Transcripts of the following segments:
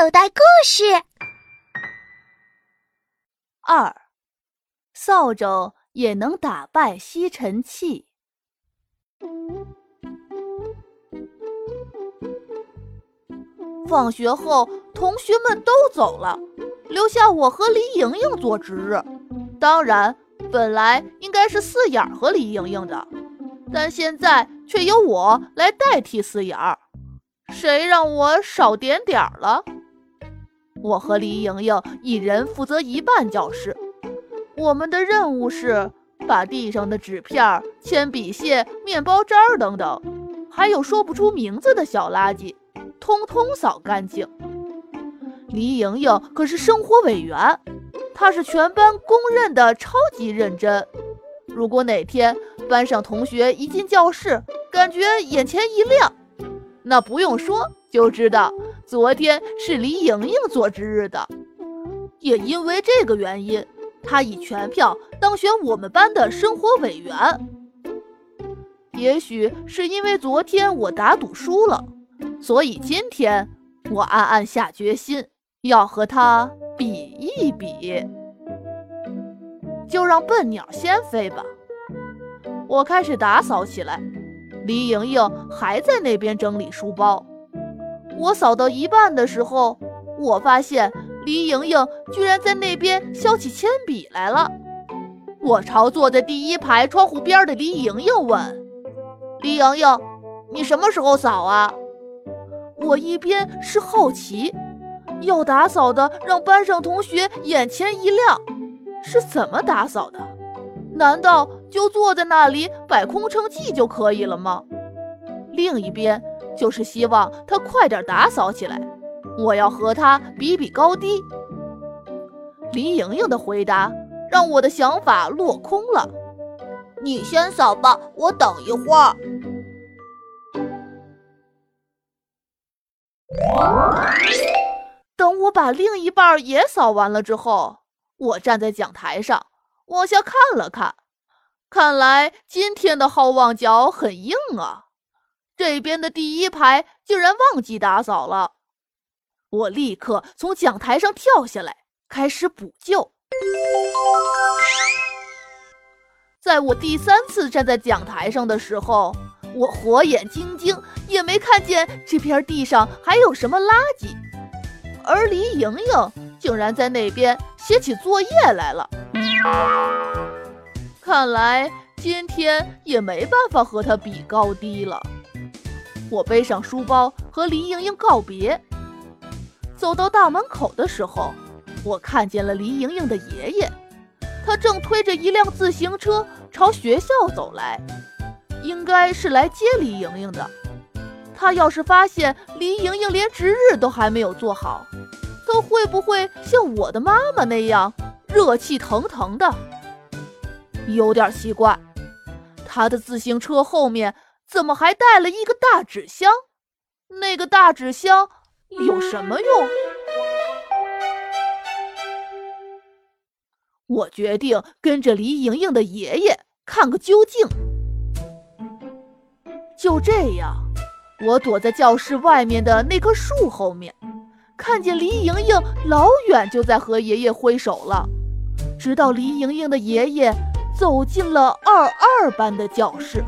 口袋故事二，扫帚也能打败吸尘器。放学后，同学们都走了，留下我和李莹莹做值日。当然，本来应该是四眼和李莹莹的，但现在却由我来代替四眼儿。谁让我少点点儿了？我和李莹莹一人负责一半教室。我们的任务是把地上的纸片、铅笔屑、面包渣等等，还有说不出名字的小垃圾，通通扫干净。李莹莹可是生活委员，她是全班公认的超级认真。如果哪天班上同学一进教室，感觉眼前一亮，那不用说就知道昨天是李莹莹做值日的。也因为这个原因，她以全票当选我们班的生活委员。也许是因为昨天我打赌输了，所以今天我暗暗下决心要和她比一比。就让笨鸟先飞吧。我开始打扫起来。李莹莹还在那边整理书包。我扫到一半的时候，我发现李莹莹居然在那边削起铅笔来了。我朝坐在第一排窗户边的李莹莹问：“李莹莹，你什么时候扫啊？”我一边是好奇，要打扫的让班上同学眼前一亮，是怎么打扫的？难道就坐在那里摆空城计就可以了吗？另一边就是希望他快点打扫起来，我要和他比比高低。林莹莹的回答让我的想法落空了。你先扫吧，我等一会儿。等我把另一半也扫完了之后，我站在讲台上。往下看了看，看来今天的好望角很硬啊！这边的第一排竟然忘记打扫了。我立刻从讲台上跳下来，开始补救。在我第三次站在讲台上的时候，我火眼金睛，也没看见这片地上还有什么垃圾，而李莹莹竟然在那边写起作业来了。看来今天也没办法和他比高低了。我背上书包和李莹莹告别，走到大门口的时候，我看见了李莹莹的爷爷，他正推着一辆自行车朝学校走来，应该是来接李莹莹的。他要是发现李莹莹连值日都还没有做好，他会不会像我的妈妈那样？热气腾腾的，有点奇怪。他的自行车后面怎么还带了一个大纸箱？那个大纸箱有什么用？我决定跟着李莹莹的爷爷看个究竟。就这样，我躲在教室外面的那棵树后面，看见李莹莹老远就在和爷爷挥手了。直到李莹莹的爷爷走进了二二班的教室。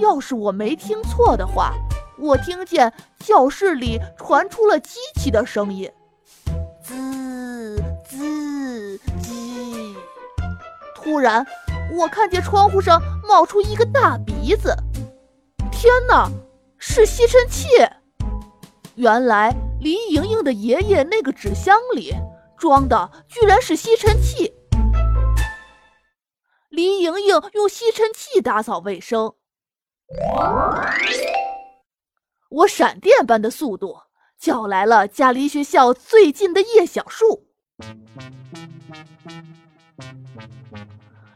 要是我没听错的话，我听见教室里传出了机器的声音，滋滋机。突然，我看见窗户上冒出一个大鼻子。天哪，是吸尘器！原来李莹莹的爷爷那个纸箱里。装的居然是吸尘器！李莹莹用吸尘器打扫卫生，我闪电般的速度叫来了家离学校最近的叶小树。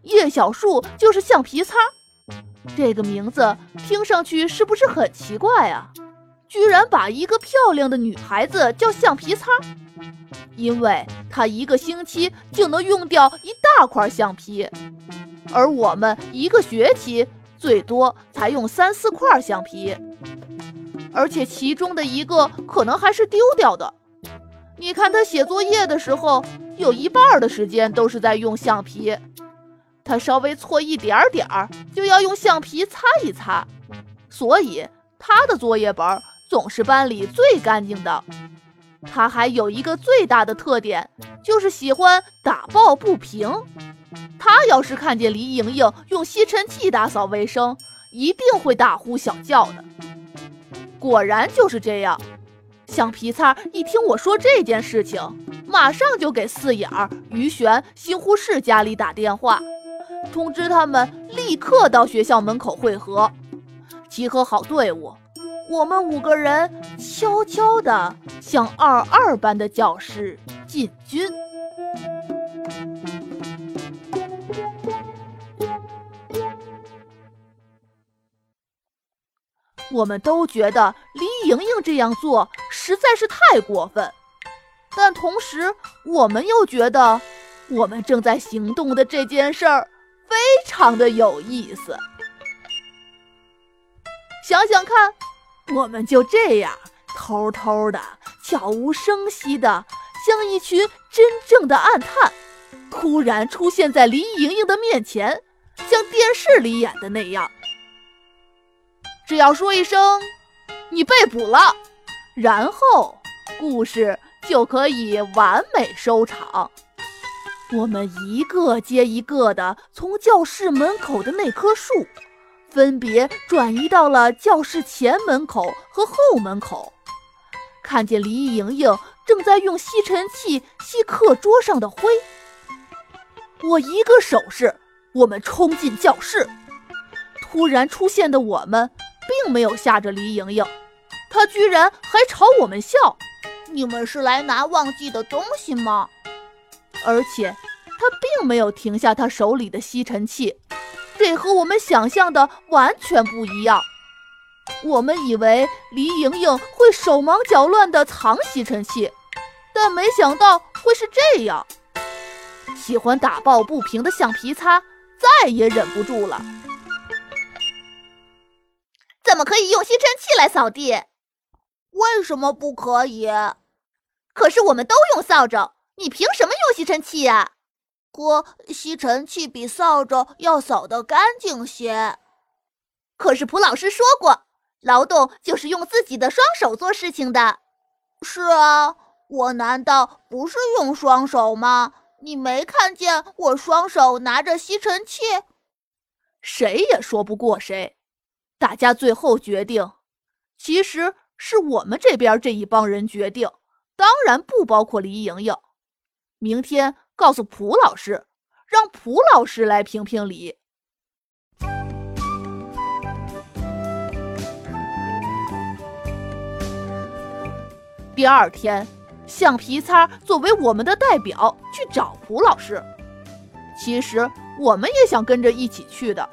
叶小树就是橡皮擦，这个名字听上去是不是很奇怪啊？居然把一个漂亮的女孩子叫橡皮擦！因为她一个星期就能用掉一大块橡皮，而我们一个学期最多才用三四块橡皮，而且其中的一个可能还是丢掉的，你看他写作业的时候，有一半的时间都是在用橡皮。他稍微错一点点儿，就要用橡皮擦一擦。所以他的作业本总是班里最干净的。他还有一个最大的特点，就是喜欢打抱不平。他要是看见李莹莹用吸尘器打扫卫生，一定会大呼小叫的。果然就是这样。橡皮擦一听我说这件事情，马上就给四眼、于璇、新护士家里打电话，通知他们立刻到学校门口汇合，集合好队伍。我们五个人悄悄地向二二班的教室进军。我们都觉得李莹莹这样做实在是太过分，但同时我们又觉得我们正在行动的这件事儿非常的有意思。想想看，我们就这样偷偷的、悄无声息的，像一群真正的暗探，突然出现在林莹莹的面前，像电视里演的那样。只要说一声“你被捕了”，然后故事就可以完美收场。我们一个接一个的从教室门口的那棵树，分别转移到了教室前门口和后门口，看见李莹莹正在用吸尘器吸课桌上的灰。我一个手势，我们冲进教室。突然出现的我们。并没有吓着李莹莹，她居然还朝我们笑。你们是来拿忘记的东西吗？而且她并没有停下她手里的吸尘器，这和我们想象的完全不一样。我们以为李莹莹会手忙脚乱地藏吸尘器，但没想到会是这样。喜欢打抱不平的橡皮擦再也忍不住了。怎么可以用吸尘器来扫地？为什么不可以？可是我们都用扫帚，你凭什么用吸尘器呀？可吸尘器比扫帚要扫得干净些。可是蒲老师说过，劳动就是用自己的双手做事情的。是啊，我难道不是用双手吗？你没看见我双手拿着吸尘器？谁也说不过谁。大家最后决定，其实是我们这边这一帮人决定，当然不包括李莹莹。明天告诉蒲老师，让蒲老师来评评理。第二天，橡皮擦作为我们的代表去找蒲老师。其实我们也想跟着一起去的，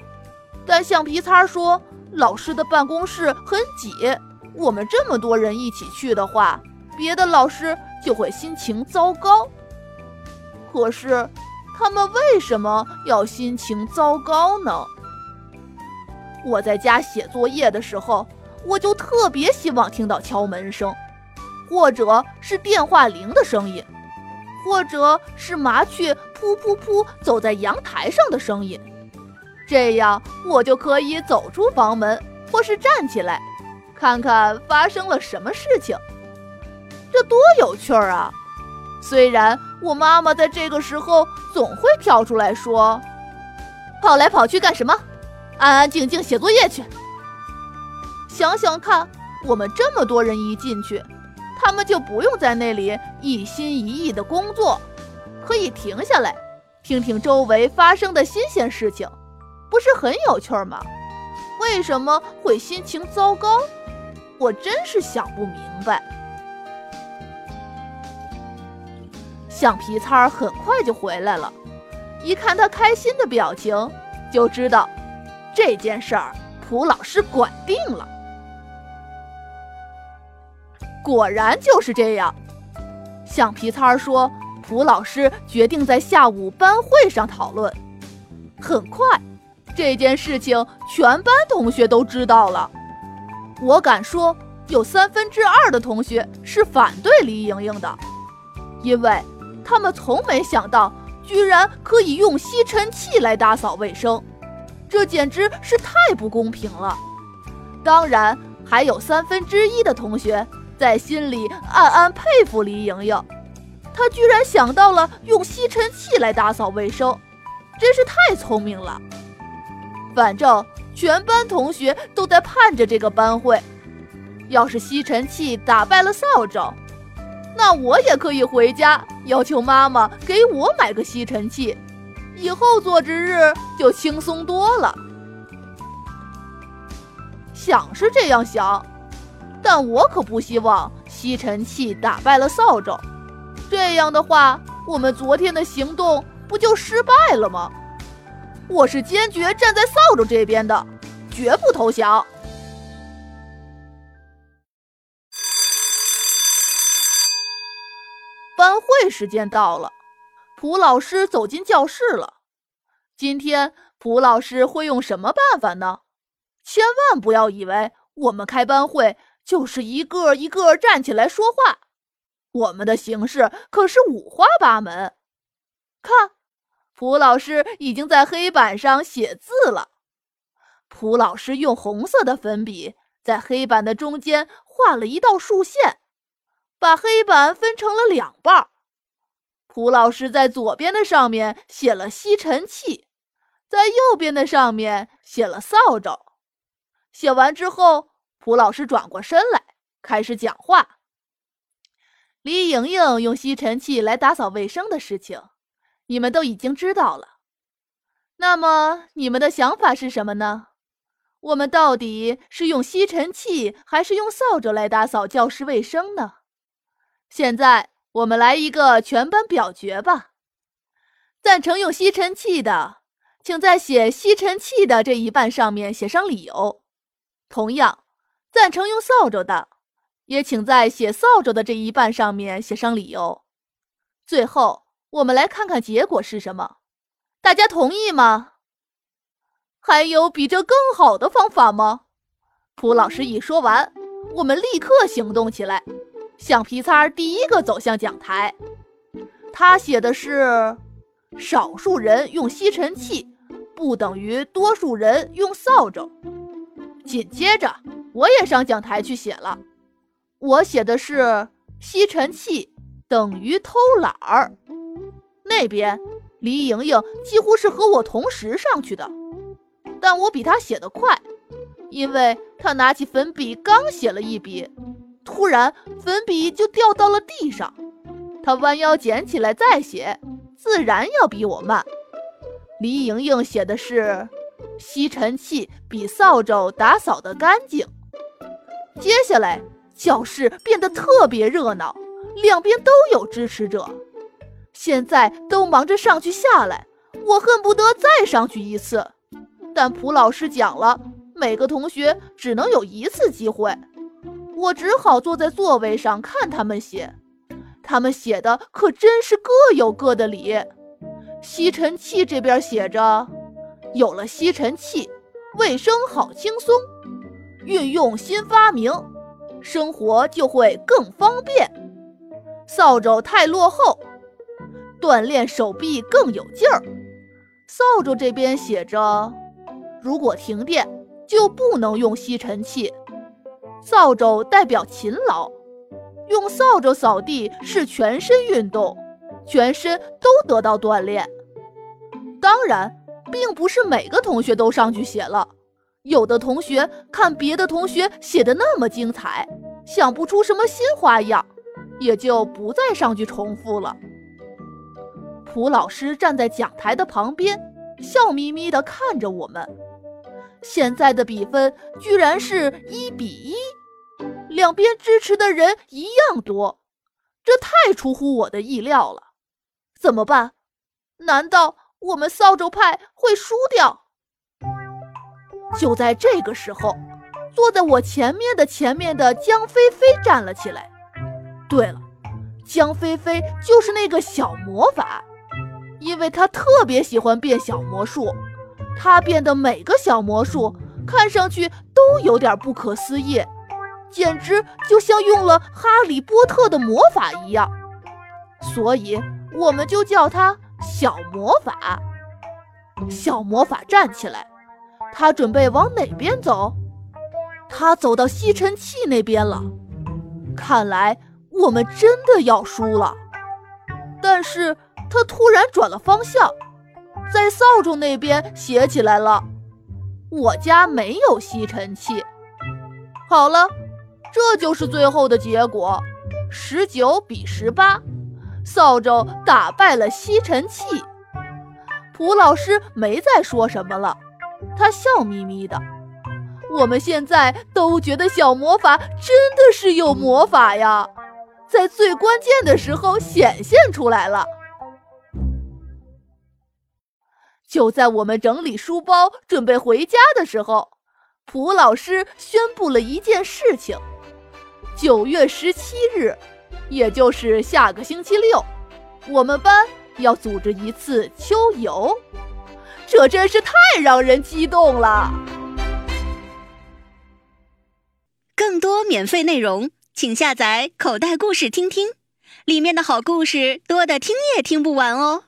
但橡皮擦说。老师的办公室很挤，我们这么多人一起去的话，别的老师就会心情糟糕。可是，他们为什么要心情糟糕呢？我在家写作业的时候，我就特别希望听到敲门声，或者是电话铃的声音，或者是麻雀扑扑扑走在阳台上的声音。这样我就可以走出房门，或是站起来，看看发生了什么事情。这多有趣儿啊！虽然我妈妈在这个时候总会跳出来说：“跑来跑去干什么？安安静静写作业去。”想想看，我们这么多人一进去，他们就不用在那里一心一意的工作，可以停下来，听听周围发生的新鲜事情。不是很有趣吗？为什么会心情糟糕？我真是想不明白。橡皮擦很快就回来了，一看他开心的表情，就知道这件事儿蒲老师管定了。果然就是这样。橡皮擦说：“蒲老师决定在下午班会上讨论。”很快。这件事情全班同学都知道了，我敢说有三分之二的同学是反对李莹莹的，因为他们从没想到，居然可以用吸尘器来打扫卫生，这简直是太不公平了。当然，还有三分之一的同学在心里暗暗佩服李莹莹，她居然想到了用吸尘器来打扫卫生，真是太聪明了。反正全班同学都在盼着这个班会。要是吸尘器打败了扫帚，那我也可以回家要求妈妈给我买个吸尘器，以后做值日就轻松多了。想是这样想，但我可不希望吸尘器打败了扫帚。这样的话，我们昨天的行动不就失败了吗？我是坚决站在扫帚这边的，绝不投降。会时间到了，蒲老师走进教室了。今天蒲老师会用什么办法呢？千万不要以为我们开班会就是一个一个站起来说话，我们的形式可是五花八门。看。蒲老师已经在黑板上写字了。蒲老师用红色的粉笔在黑板的中间画了一道竖线，把黑板分成了两半。蒲老师在左边的上面写了吸尘器，在右边的上面写了扫帚。写完之后，蒲老师转过身来开始讲话：“李莹莹用吸尘器来打扫卫生的事情。”你们都已经知道了，那么你们的想法是什么呢？我们到底是用吸尘器还是用扫帚来打扫教室卫生呢？现在我们来一个全班表决吧。赞成用吸尘器的，请在写吸尘器的这一半上面写上理由；同样，赞成用扫帚的，也请在写扫帚的这一半上面写上理由。最后。我们来看看结果是什么，大家同意吗？还有比这更好的方法吗？蒲老师一说完，我们立刻行动起来。橡皮擦第一个走向讲台，他写的是：少数人用吸尘器，不等于多数人用扫帚。紧接着，我也上讲台去写了，我写的是：吸尘器等于偷懒儿。那边，李莹莹几乎是和我同时上去的，但我比她写得快，因为她拿起粉笔刚写了一笔，突然粉笔就掉到了地上。他弯腰捡起来再写，自然要比我慢。李莹莹写的是吸尘器比扫帚打扫得干净。接下来，教室变得特别热闹，两边都有支持者。现在都忙着上去下来，我恨不得再上去一次。但蒲老师讲了，每个同学只能有一次机会，我只好坐在座位上看他们写。他们写的可真是各有各的理。吸尘器这边写着：“有了吸尘器，卫生好轻松；运用新发明，生活就会更方便。”扫帚太落后。锻炼手臂更有劲儿。扫帚这边写着：“如果停电，就不能用吸尘器。”扫帚代表勤劳，用扫帚扫地是全身运动，全身都得到锻炼。当然，并不是每个同学都上去写了，有的同学看别的同学写的那么精彩，想不出什么新花样，也就不再上去重复了。蒲老师站在讲台的旁边，笑眯眯地看着我们。现在的比分居然是一比一，两边支持的人一样多，这太出乎我的意料了。怎么办？难道我们扫帚派会输掉？就在这个时候，坐在我前面的前面的江菲菲站了起来。对了，江菲菲就是那个小魔法。因为他特别喜欢变小魔术，他变的每个小魔术看上去都有点不可思议，简直就像用了哈利波特的魔法一样。所以我们就叫他小魔法。小魔法站起来，他准备往哪边走？他走到吸尘器那边了。看来我们真的要输了。但是他突然转了方向，在扫帚那边写起来了：“我家没有吸尘器。”好了，这就是最后的结果，十九比十八，扫帚打败了吸尘器。蒲老师没再说什么了，他笑眯眯的。我们现在都觉得小魔法真的是有魔法呀，在最关键的时候显现出来了。就在我们整理书包准备回家的时候，蒲老师宣布了一件事情：九月十七日，也就是下个星期六，我们班。要组织一次秋游，这真是太让人激动了。更多免费内容，请下载口袋故事听听，里面的好故事多的听也听不完哦。